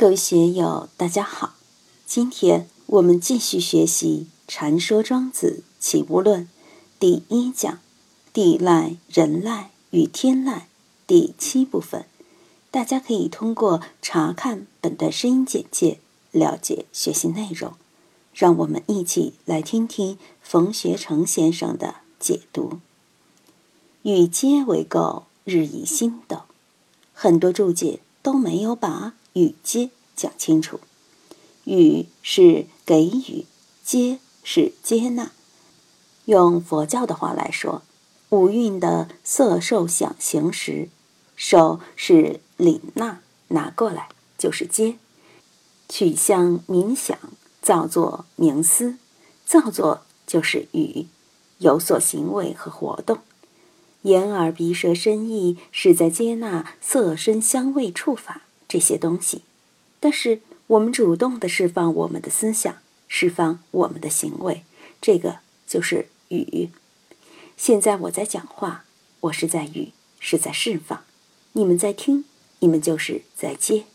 各位学友，大家好。今天我们继续学习《禅说庄子起物论》第一讲“地赖、人赖与天赖”第七部分。大家可以通过查看本段声音简介了解学习内容。让我们一起来听听冯学成先生的解读。与皆为垢，日以新斗。很多注解都没有把。与接讲清楚，与是给予，接是接纳。用佛教的话来说，五蕴的色受想行识，受是领纳，拿过来就是接；取向冥想，造作冥思，造作就是语，有所行为和活动。眼耳鼻舌身意是在接纳色身香味触法。这些东西，但是我们主动的释放我们的思想，释放我们的行为，这个就是语。现在我在讲话，我是在语，是在释放；你们在听，你们就是在接。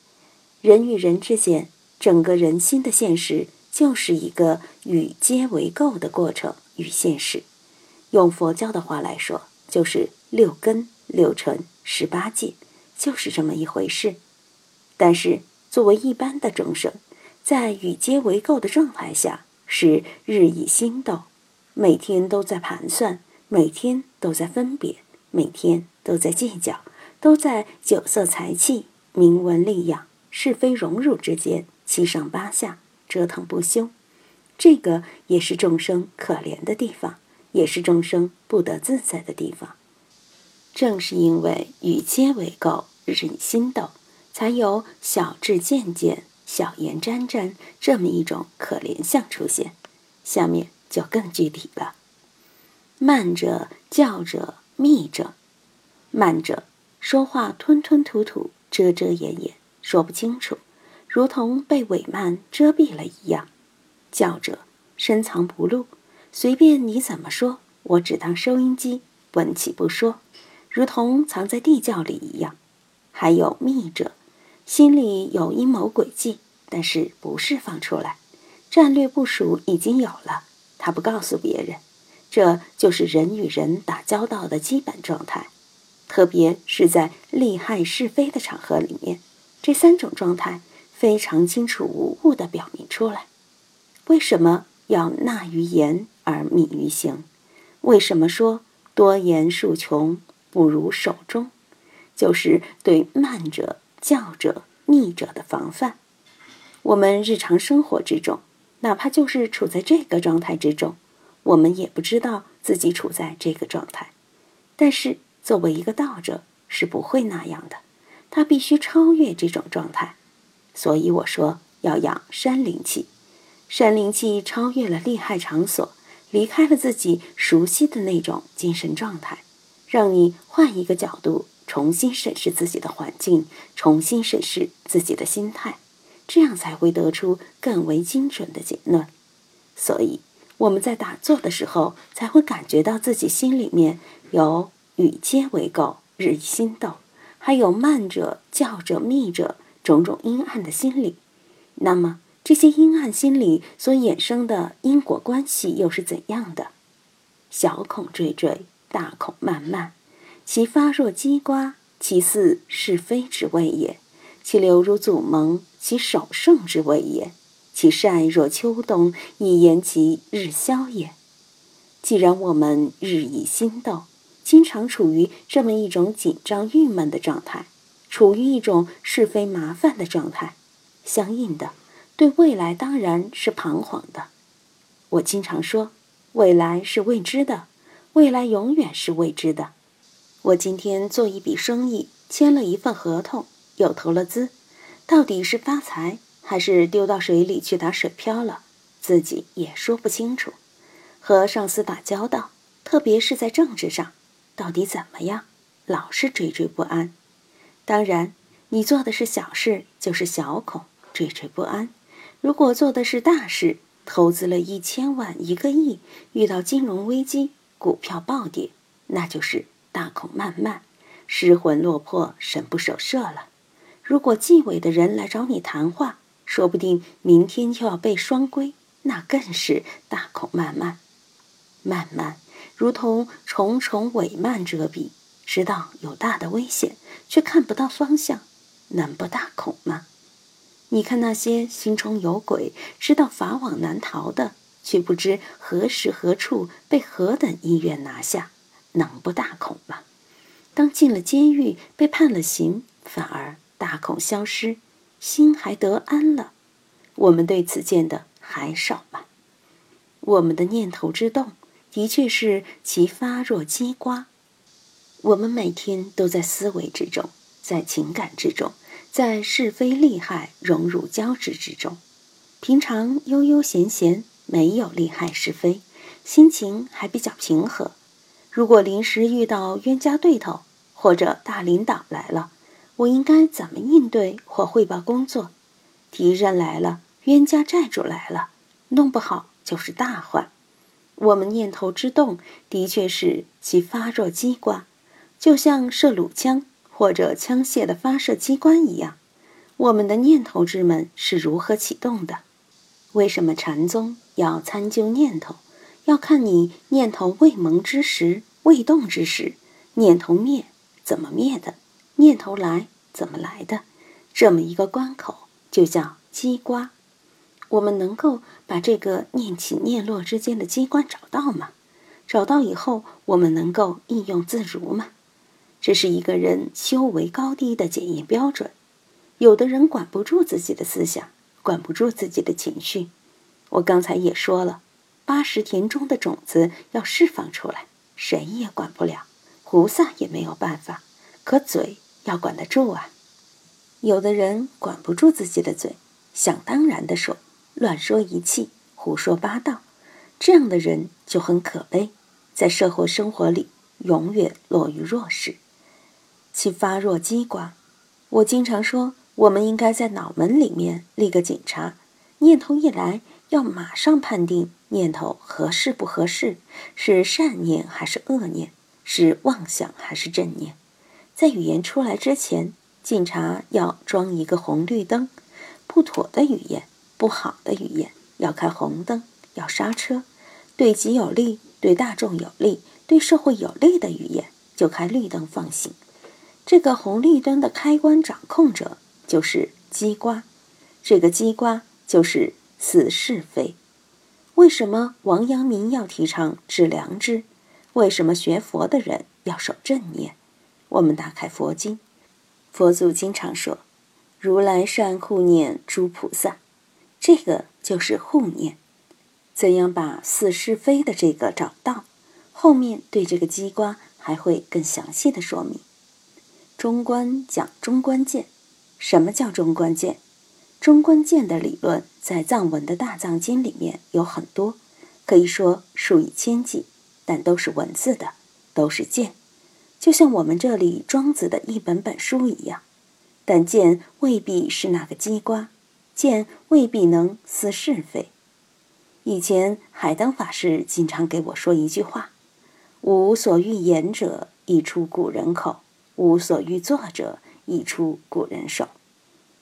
人与人之间，整个人心的现实，就是一个与接为垢的过程与现实。用佛教的话来说，就是六根、六尘、十八界，就是这么一回事。但是，作为一般的众生，在与皆为垢的状态下，是日以心斗，每天都在盘算，每天都在分别，每天都在计较，都在酒色财气、名闻利养、是非荣辱之间七上八下折腾不休。这个也是众生可怜的地方，也是众生不得自在的地方。正是因为与皆为垢，日以心斗。才有小智渐渐、小言沾沾这么一种可怜相出现。下面就更具体了：慢者、叫者、密者。慢者说话吞吞吐吐、遮遮掩掩，说不清楚，如同被伪慢遮蔽了一样；叫者深藏不露，随便你怎么说，我只当收音机，闻起不说，如同藏在地窖里一样。还有密者。心里有阴谋诡计，但是不释放出来。战略部署已经有了，他不告诉别人。这就是人与人打交道的基本状态，特别是在利害是非的场合里面，这三种状态非常清楚无误地表明出来。为什么要纳于言而敏于行？为什么说多言数穷，不如守中？就是对慢者。教者、逆者的防范。我们日常生活之中，哪怕就是处在这个状态之中，我们也不知道自己处在这个状态。但是，作为一个道者，是不会那样的。他必须超越这种状态。所以我说要养山灵气。山灵气超越了利害场所，离开了自己熟悉的那种精神状态，让你换一个角度。重新审视自己的环境，重新审视自己的心态，这样才会得出更为精准的结论。所以我们在打坐的时候，才会感觉到自己心里面有与皆为垢，日以心斗，还有慢者、教者、密者种种阴暗的心理。那么这些阴暗心理所衍生的因果关系又是怎样的？小孔惴惴，大孔漫漫。其发若鸡瓜，其似是非之谓也；其流如祖蒙，其守圣之谓也；其善若秋冬，以言其日消也。既然我们日以心斗，经常处于这么一种紧张郁闷的状态，处于一种是非麻烦的状态，相应的，对未来当然是彷徨的。我经常说，未来是未知的，未来永远是未知的。我今天做一笔生意，签了一份合同，又投了资，到底是发财还是丢到水里去打水漂了，自己也说不清楚。和上司打交道，特别是在政治上，到底怎么样，老是惴惴不安。当然，你做的是小事，就是小恐惴惴不安；如果做的是大事，投资了一千万、一个亿，遇到金融危机，股票暴跌，那就是。大恐漫漫，失魂落魄，神不守舍了。如果纪委的人来找你谈话，说不定明天就要被双规，那更是大恐漫漫。漫漫如同重重帷幔遮蔽，知道有大的危险，却看不到方向，能不大恐吗？你看那些心中有鬼、知道法网难逃的，却不知何时何处被何等医院拿下，能不大恐吗？当进了监狱，被判了刑，反而大恐消失，心还得安了。我们对此见的还少吗？我们的念头之动。的确是其发若鸡瓜。我们每天都在思维之中，在情感之中，在是非利害荣辱交织之中。平常悠悠闲闲，没有利害是非，心情还比较平和。如果临时遇到冤家对头，或者大领导来了，我应该怎么应对或汇报工作？敌人来了，冤家债主来了，弄不好就是大患。我们念头之动，的确是其发若机关，就像射弩枪或者枪械的发射机关一样。我们的念头之门是如何启动的？为什么禅宗要参究念头？要看你念头未萌之时、未动之时，念头灭怎么灭的？念头来怎么来的？这么一个关口，就叫机关。我们能够把这个念起念落之间的机关找到吗？找到以后，我们能够应用自如吗？这是一个人修为高低的检验标准。有的人管不住自己的思想，管不住自己的情绪。我刚才也说了，八十田中的种子要释放出来，谁也管不了，菩萨也没有办法。可嘴要管得住啊。有的人管不住自己的嘴，想当然的说。乱说一气，胡说八道，这样的人就很可悲，在社会生活里永远落于弱势。其发若机关，我经常说，我们应该在脑门里面立个警察，念头一来，要马上判定念头合适不合适，是善念还是恶念，是妄想还是正念。在语言出来之前，警察要装一个红绿灯，不妥的语言。不好的语言要开红灯，要刹车；对己有利、对大众有利、对社会有利的语言就开绿灯放行。这个红绿灯的开关掌控者就是机关，这个机关就是死是非。为什么王阳明要提倡致良知？为什么学佛的人要守正念？我们打开佛经，佛祖经常说：“如来善护念诸菩萨。”这个就是护念，怎样把似是非的这个找到？后面对这个机关还会更详细的说明。中观讲中观见，什么叫中观见？中观见的理论在藏文的大藏经里面有很多，可以说数以千计，但都是文字的，都是见，就像我们这里庄子的一本本书一样，但见未必是那个机关。见未必能思是非。以前海灯法师经常给我说一句话：“无所欲言者，亦出古人口；无所欲作者，亦出古人手。”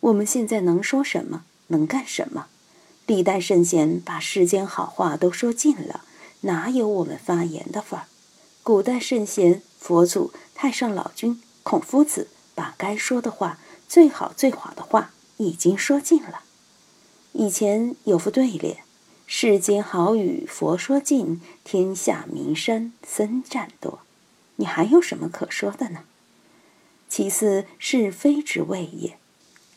我们现在能说什么？能干什么？历代圣贤把世间好话都说尽了，哪有我们发言的份儿？古代圣贤、佛祖、太上老君、孔夫子，把该说的话、最好最好的话。已经说尽了。以前有副对联：“世间好语佛说尽，天下名山僧占多。”你还有什么可说的呢？其次，是非之谓也。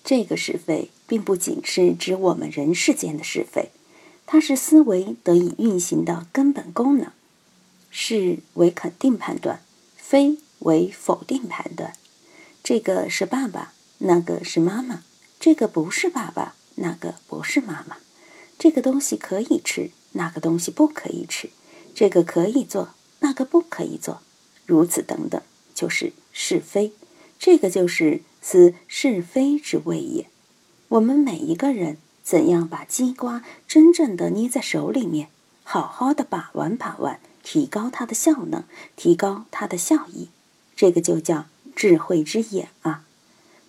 这个是非，并不仅是指我们人世间的是非，它是思维得以运行的根本功能。是为肯定判断，非为否定判断。这个是爸爸，那个是妈妈。这个不是爸爸，那个不是妈妈。这个东西可以吃，那个东西不可以吃。这个可以做，那个不可以做。如此等等，就是是非。这个就是思是非之谓也。我们每一个人怎样把鸡瓜真正的捏在手里面，好好的把玩把玩，提高它的效能，提高它的效益，这个就叫智慧之眼啊。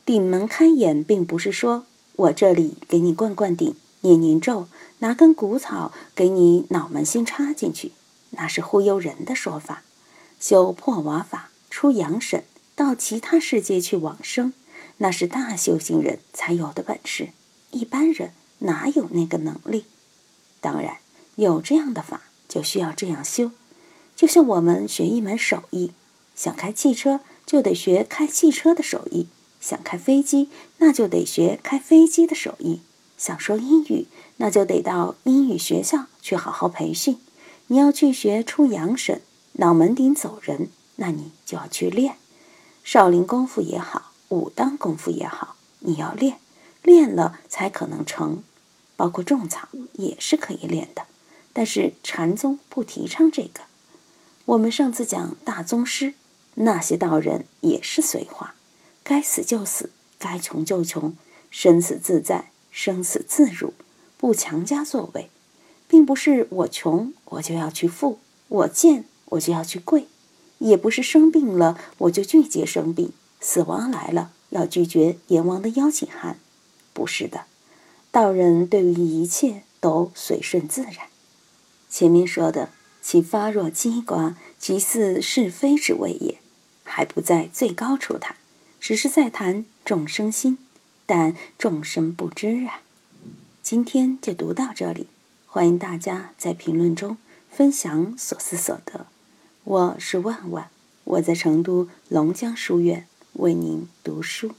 顶门开眼，并不是说我这里给你灌灌顶、念念咒，拿根谷草给你脑门心插进去，那是忽悠人的说法。修破瓦法、出阳神，到其他世界去往生，那是大修行人才有的本事，一般人哪有那个能力？当然，有这样的法，就需要这样修。就像我们学一门手艺，想开汽车，就得学开汽车的手艺；想开飞机，那就得学开飞机的手艺；想说英语，那就得到英语学校去好好培训。你要去学出洋神、脑门顶走人，那你就要去练。少林功夫也好，武当功夫也好，你要练，练了才可能成。包括种草也是可以练的，但是禅宗不提倡这个。我们上次讲大宗师，那些道人也是随化，该死就死，该穷就穷，生死自在，生死自如，不强加作为，并不是我穷我就要去富，我贱我就要去贵，也不是生病了我就拒绝生病，死亡来了要拒绝阎王的邀请函，不是的。道人对于一切都随顺自然。前面说的。其发若鸡瓜，其似是非之谓也，还不在最高处谈，只是在谈众生心，但众生不知啊。今天就读到这里，欢迎大家在评论中分享所思所得。我是万万，我在成都龙江书院为您读书。